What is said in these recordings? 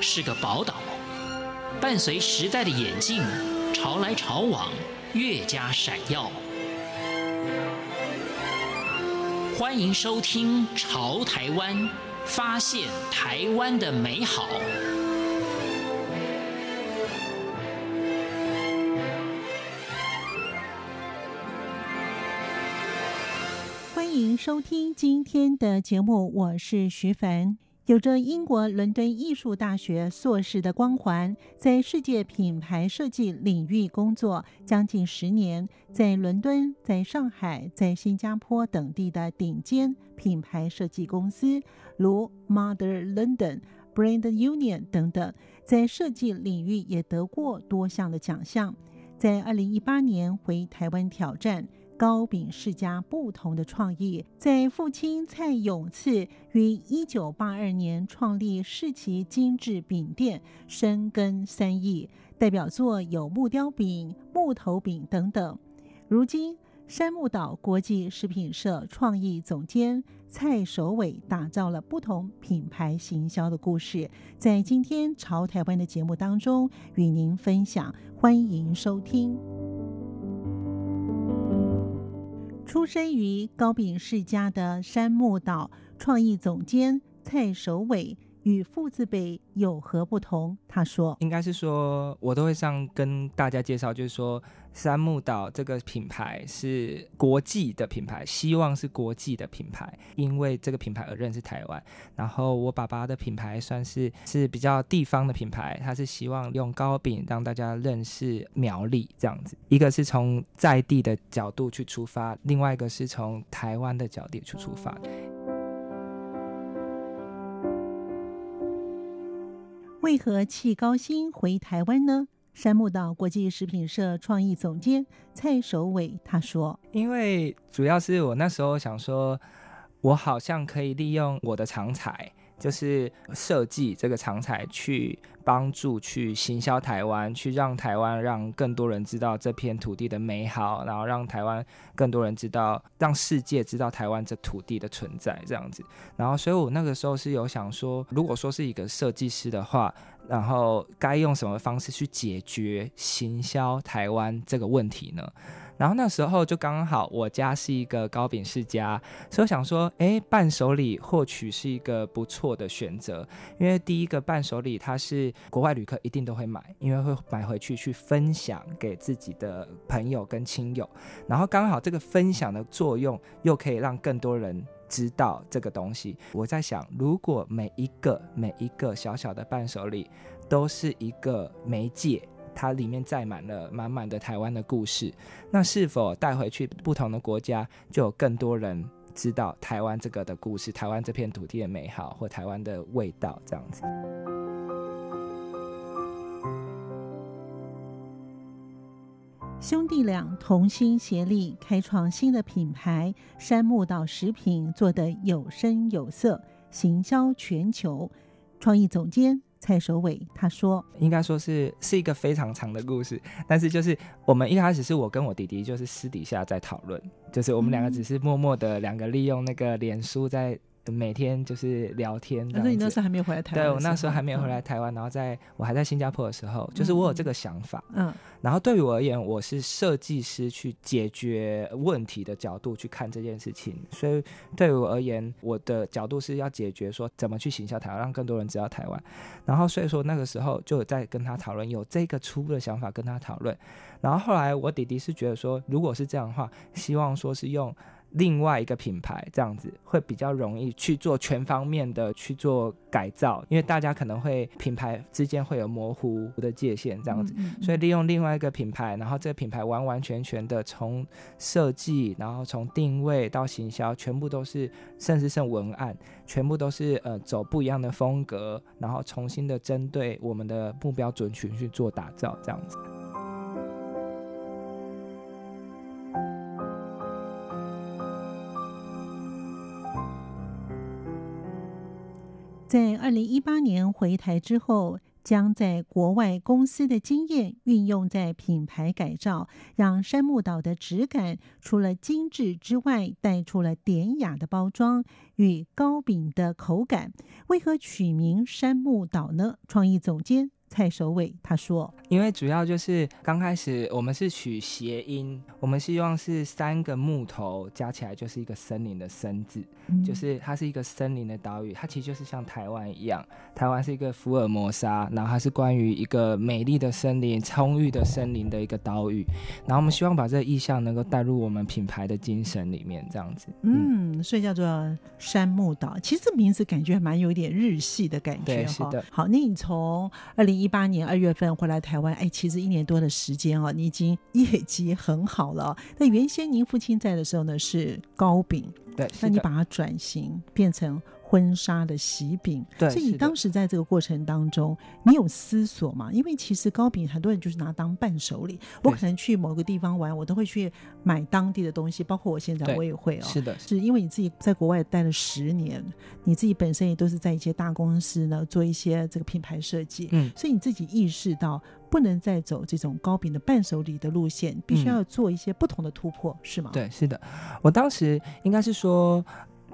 是个宝岛，伴随时代的眼镜，潮来潮往，越加闪耀。欢迎收听《潮台湾》，发现台湾的美好。欢迎收听今天的节目，我是徐凡。有着英国伦敦艺术大学硕士的光环，在世界品牌设计领域工作将近十年，在伦敦、在上海、在新加坡等地的顶尖品牌设计公司，如 Mother London、Brand Union 等等，在设计领域也得过多项的奖项。在二零一八年回台湾挑战。糕饼世家不同的创意，在父亲蔡永赐于一九八二年创立世奇精致饼店，深耕三义，代表作有木雕饼、木头饼等等。如今，山木岛国际食品社创意总监蔡守伟打造了不同品牌行销的故事，在今天潮台湾的节目当中与您分享，欢迎收听。出身于高饼世家的山木岛创意总监蔡守伟与父字辈有何不同？他说：“应该是说，我都会上跟大家介绍，就是说，三木岛这个品牌是国际的品牌，希望是国际的品牌，因为这个品牌而认识台湾。然后我爸爸的品牌算是是比较地方的品牌，他是希望用糕饼让大家认识苗栗这样子。一个是从在地的角度去出发，另外一个是从台湾的角度去出发。”为何弃高薪回台湾呢？山木岛国际食品社创意总监蔡守伟他说：“因为主要是我那时候想说，我好像可以利用我的长才。”就是设计这个长才去帮助去行销台湾，去让台湾让更多人知道这片土地的美好，然后让台湾更多人知道，让世界知道台湾这土地的存在这样子。然后，所以我那个时候是有想说，如果说是一个设计师的话，然后该用什么方式去解决行销台湾这个问题呢？然后那时候就刚好，我家是一个糕饼世家，所以我想说，哎，伴手礼或许是一个不错的选择。因为第一个伴手礼，它是国外旅客一定都会买，因为会买回去去分享给自己的朋友跟亲友。然后刚好这个分享的作用，又可以让更多人知道这个东西。我在想，如果每一个每一个小小的伴手礼都是一个媒介。它里面载满了满满的台湾的故事，那是否带回去不同的国家，就有更多人知道台湾这个的故事，台湾这片土地的美好，或台湾的味道这样子？兄弟俩同心协力，开创新的品牌——山木岛食品，做得有声有色，行销全球。创意总监。蔡守伟他说：“应该说是是一个非常长的故事，但是就是我们一开始是我跟我弟弟就是私底下在讨论，就是我们两个只是默默的两个利用那个脸书在。”每天就是聊天。但是你那时候还没有回来台湾？对，我那时候还没有回来台湾，嗯、然后在我还在新加坡的时候，就是我有这个想法。嗯。然后对于我而言，我是设计师去解决问题的角度去看这件事情，所以对于我而言，我的角度是要解决说怎么去行销台湾，让更多人知道台湾。然后所以说那个时候就在跟他讨论，有这个初步的想法跟他讨论。然后后来我弟弟是觉得说，如果是这样的话，希望说是用。另外一个品牌这样子会比较容易去做全方面的去做改造，因为大家可能会品牌之间会有模糊的界限这样子，所以利用另外一个品牌，然后这个品牌完完全全的从设计，然后从定位到行销，全部都是甚至是文案，全部都是呃走不一样的风格，然后重新的针对我们的目标准群去做打造这样子。在二零一八年回台之后，将在国外公司的经验运用在品牌改造，让山木岛的质感除了精致之外，带出了典雅的包装与糕饼的口感。为何取名山木岛呢？创意总监。蔡守伟他说：“因为主要就是刚开始我们是取谐音，我们希望是三个木头加起来就是一个森林的森字，嗯、就是它是一个森林的岛屿，它其实就是像台湾一样，台湾是一个福尔摩沙，然后它是关于一个美丽的森林、充裕的森林的一个岛屿，然后我们希望把这个意象能够带入我们品牌的精神里面，这样子。嗯，嗯，所以叫做山木岛，其实这名字感觉蛮有点日系的感觉，对，是的。好，那你从二零。一八年二月份回来台湾，哎，其实一年多的时间哦，你已经 业绩很好了。那原先您父亲在的时候呢，是糕饼，对，那你把它转型变成。婚纱的喜饼，对，所以你当时在这个过程当中，你有思索吗？因为其实糕饼很多人就是拿当伴手礼。我可能去某个地方玩，我都会去买当地的东西，包括我现在我也会哦。是的，是因为你自己在国外待了十年，你自己本身也都是在一些大公司呢做一些这个品牌设计，嗯，所以你自己意识到不能再走这种糕饼的伴手礼的路线，必须要做一些不同的突破，嗯、是吗？对，是的，我当时应该是说。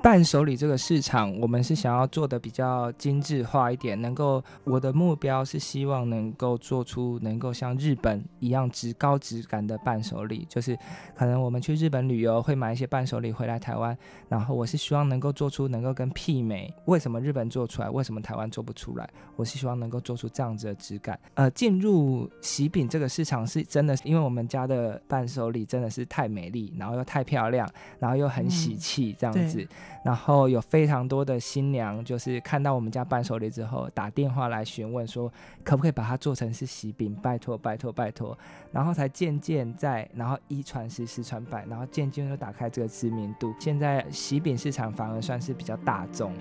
伴手礼这个市场，我们是想要做的比较精致化一点，能够我的目标是希望能够做出能够像日本一样质高质感的伴手礼，就是可能我们去日本旅游会买一些伴手礼回来台湾，然后我是希望能够做出能够跟媲美，为什么日本做出来，为什么台湾做不出来？我是希望能够做出这样子的质感。呃，进入喜饼这个市场是真的，因为我们家的伴手礼真的是太美丽，然后又太漂亮，然后又很喜气这样子。然后有非常多的新娘，就是看到我们家伴手礼之后，打电话来询问说，可不可以把它做成是喜饼？拜托，拜托，拜托。然后才渐渐在，然后一传十，十传百，然后渐渐就打开这个知名度。现在喜饼市场反而算是比较大众。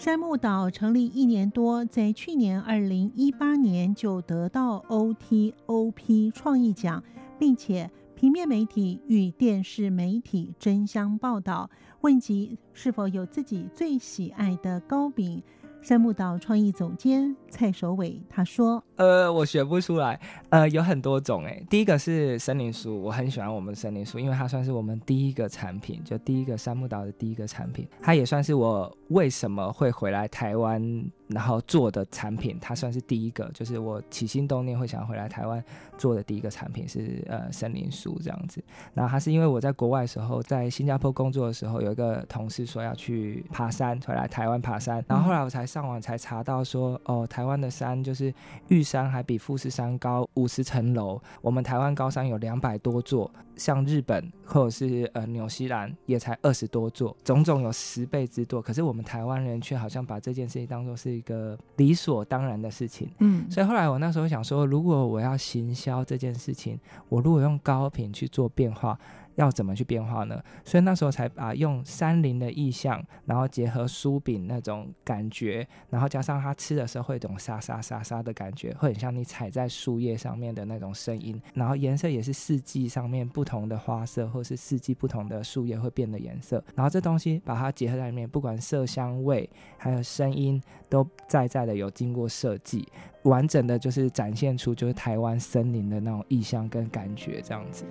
山木岛成立一年多，在去年二零一八年就得到 OTOP 创意奖，并且平面媒体与电视媒体争相报道。问及是否有自己最喜爱的糕饼？山木岛创意总监蔡守伟他说：“呃，我选不出来，呃，有很多种哎。第一个是森林书，我很喜欢我们森林书，因为它算是我们第一个产品，就第一个山木岛的第一个产品，它也算是我为什么会回来台湾。”然后做的产品，它算是第一个，就是我起心动念会想回来台湾做的第一个产品是呃森林书这样子。然后它是因为我在国外的时候，在新加坡工作的时候，有一个同事说要去爬山，回来台湾爬山。然后后来我才上网才查到说，哦，台湾的山就是玉山还比富士山高五十层楼，我们台湾高山有两百多座。像日本或者是呃纽西兰也才二十多座，种种有十倍之多。可是我们台湾人却好像把这件事情当做是一个理所当然的事情。嗯，所以后来我那时候想说，如果我要行销这件事情，我如果用高频去做变化。要怎么去变化呢？所以那时候才把用山林的意象，然后结合酥饼那种感觉，然后加上它吃的时候会有一种沙沙沙沙的感觉，会很像你踩在树叶上面的那种声音。然后颜色也是四季上面不同的花色，或是四季不同的树叶会变的颜色。然后这东西把它结合在里面，不管色香味还有声音，都在在的有经过设计，完整的就是展现出就是台湾森林的那种意象跟感觉这样子。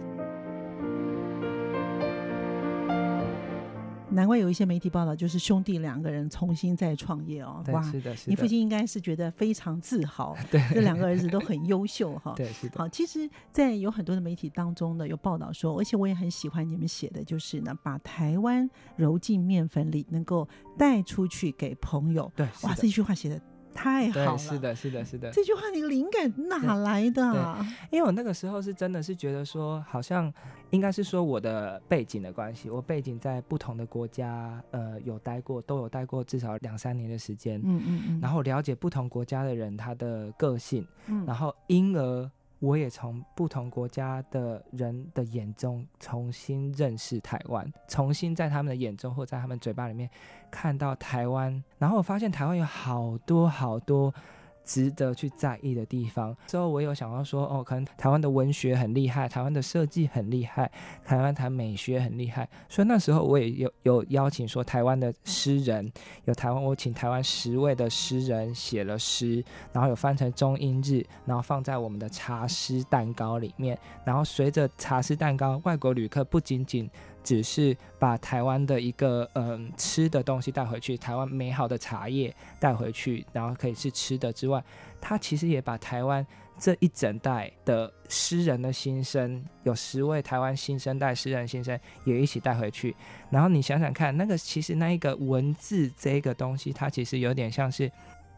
难怪有一些媒体报道，就是兄弟两个人重新再创业哦。哇，是的，是的。你父亲应该是觉得非常自豪。对，这两个儿子都很优秀哈。对，是的。好，其实，在有很多的媒体当中呢，有报道说，而且我也很喜欢你们写的，就是呢，把台湾揉进面粉里，能够带出去给朋友。对，哇，这句话写的。太好了，是的，是的，是的。这句话你灵感哪来的？因为我那个时候是真的是觉得说，好像应该是说我的背景的关系，我背景在不同的国家，呃，有待过，都有待过至少两三年的时间。嗯嗯嗯。然后了解不同国家的人他的个性，嗯，然后因而。我也从不同国家的人的眼中重新认识台湾，重新在他们的眼中或在他们嘴巴里面看到台湾，然后我发现台湾有好多好多值得去在意的地方。之后我有想到说，哦，可能台湾的文学很厉害，台湾的设计很厉害，台湾谈美学很厉害，所以那时候我也有有邀请说台湾的诗人，有台湾我请台湾十位的诗人写了诗，然后有翻成中英日，然后放在我们的茶诗蛋糕里面，然后随着茶诗蛋糕，外国旅客不仅仅只是把台湾的一个嗯吃的东西带回去，台湾美好的茶叶带回去，然后可以是吃的之外，他其实也把台湾这一整代的诗人的心声，有十位台湾新生代诗人心声也一起带回去。然后你想想看，那个其实那一个文字这个东西，它其实有点像是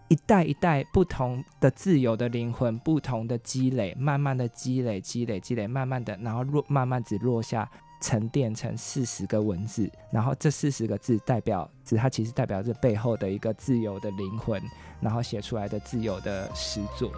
一代一代不同的自由的灵魂，不同的积累，慢慢的积累，积累，积累，慢慢的，然后落，慢慢只落下。沉淀成四十个文字，然后这四十个字代表，只它其实代表着背后的一个自由的灵魂，然后写出来的自由的诗作。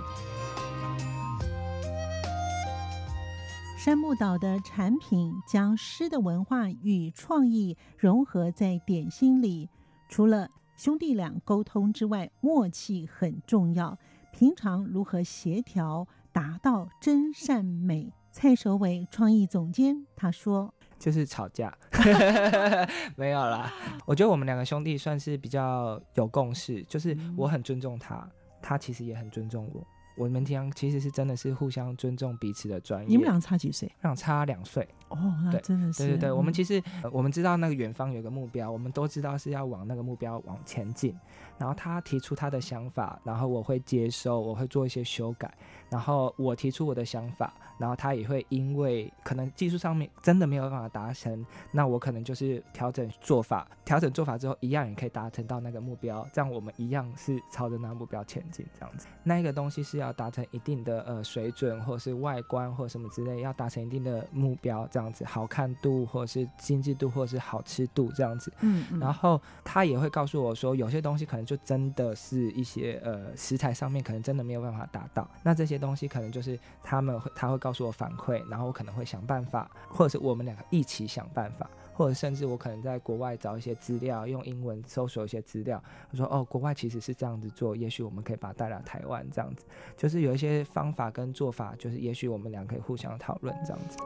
山木岛的产品将诗的文化与创意融合在点心里，除了兄弟俩沟通之外，默契很重要。平常如何协调，达到真善美？蔡守伟创意总监他说：“就是吵架，没有啦。我觉得我们两个兄弟算是比较有共识，就是我很尊重他，他其实也很尊重我。我们平常其实是真的是互相尊重彼此的专业。你们俩差几岁？俩差两岁。哦，那真的是对对对。我们其实我们知道那个远方有个目标，我们都知道是要往那个目标往前进。然后他提出他的想法，然后我会接收，我会做一些修改。然后我提出我的想法。”然后他也会因为可能技术上面真的没有办法达成，那我可能就是调整做法，调整做法之后一样也可以达成到那个目标，这样我们一样是朝着那个目标前进，这样子。那一个东西是要达成一定的呃水准，或者是外观或者什么之类，要达成一定的目标，这样子好看度或者是精致度或者是好吃度这样子。嗯，嗯。然后他也会告诉我说，有些东西可能就真的是一些呃食材上面可能真的没有办法达到，那这些东西可能就是他们会他会。告诉我反馈，然后我可能会想办法，或者是我们两个一起想办法，或者甚至我可能在国外找一些资料，用英文搜索一些资料。我说哦，国外其实是这样子做，也许我们可以把它带来台湾，这样子就是有一些方法跟做法，就是也许我们俩可以互相讨论这样子。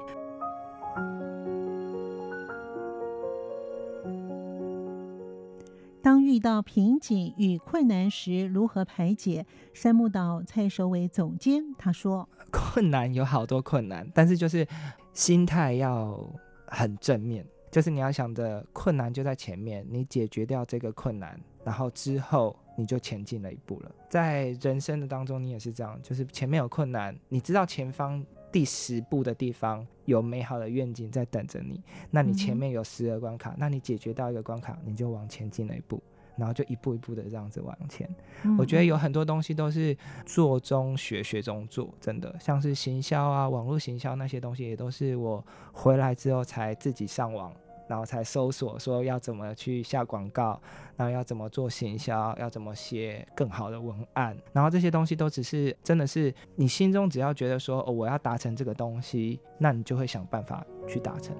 遇到瓶颈与困难时，如何排解？山木岛蔡守伟总监他说：“困难有好多困难，但是就是心态要很正面，就是你要想着困难就在前面，你解决掉这个困难，然后之后你就前进了一步了。在人生的当中，你也是这样，就是前面有困难，你知道前方。”第十步的地方有美好的愿景在等着你，那你前面有十个关卡，那你解决到一个关卡，你就往前进了一步，然后就一步一步的这样子往前。我觉得有很多东西都是做中学，学中做，真的，像是行销啊、网络行销那些东西，也都是我回来之后才自己上网。然后才搜索说要怎么去下广告，然后要怎么做行销，要怎么写更好的文案，然后这些东西都只是真的是你心中只要觉得说哦，我要达成这个东西，那你就会想办法去达成。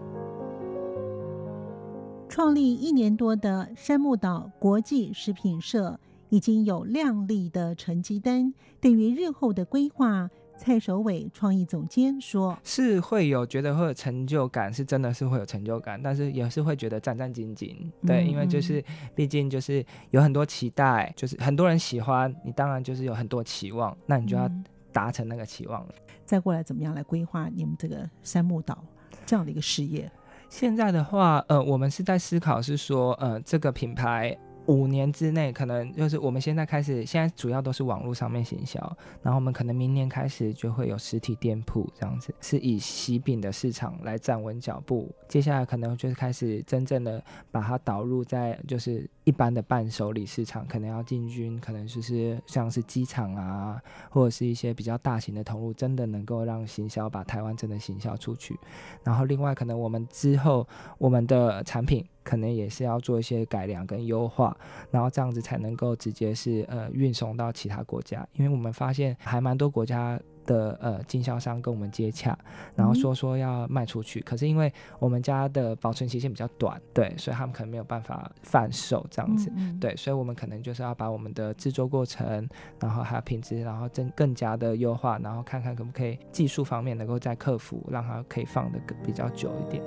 创立一年多的山木岛国际食品社已经有亮丽的成绩单，对于日后的规划。蔡守伟创意总监说：“是会有觉得会有成就感，是真的是会有成就感，但是也是会觉得战战兢兢。对，嗯、因为就是毕竟就是有很多期待，就是很多人喜欢你，当然就是有很多期望，那你就要达成那个期望了。再过来怎么样来规划你们这个山木岛这样的一个事业？现在的话，呃，我们是在思考，是说，呃，这个品牌。”五年之内，可能就是我们现在开始，现在主要都是网络上面行销，然后我们可能明年开始就会有实体店铺这样子，是以喜饼的市场来站稳脚步。接下来可能就是开始真正的把它导入在就是一般的伴手礼市场，可能要进军，可能就是像是机场啊，或者是一些比较大型的投入，真的能够让行销把台湾真的行销出去。然后另外可能我们之后我们的产品。可能也是要做一些改良跟优化，然后这样子才能够直接是呃运送到其他国家，因为我们发现还蛮多国家的呃经销商跟我们接洽，然后说说要卖出去，嗯、可是因为我们家的保存期限比较短，对，所以他们可能没有办法贩售这样子，嗯嗯。对，所以我们可能就是要把我们的制作过程，然后还有品质，然后更更加的优化，然后看看可不可以技术方面能够再克服，让它可以放得比较久一点。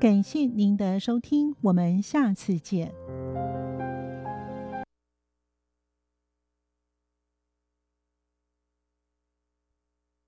感谢您的收听，我们下次见。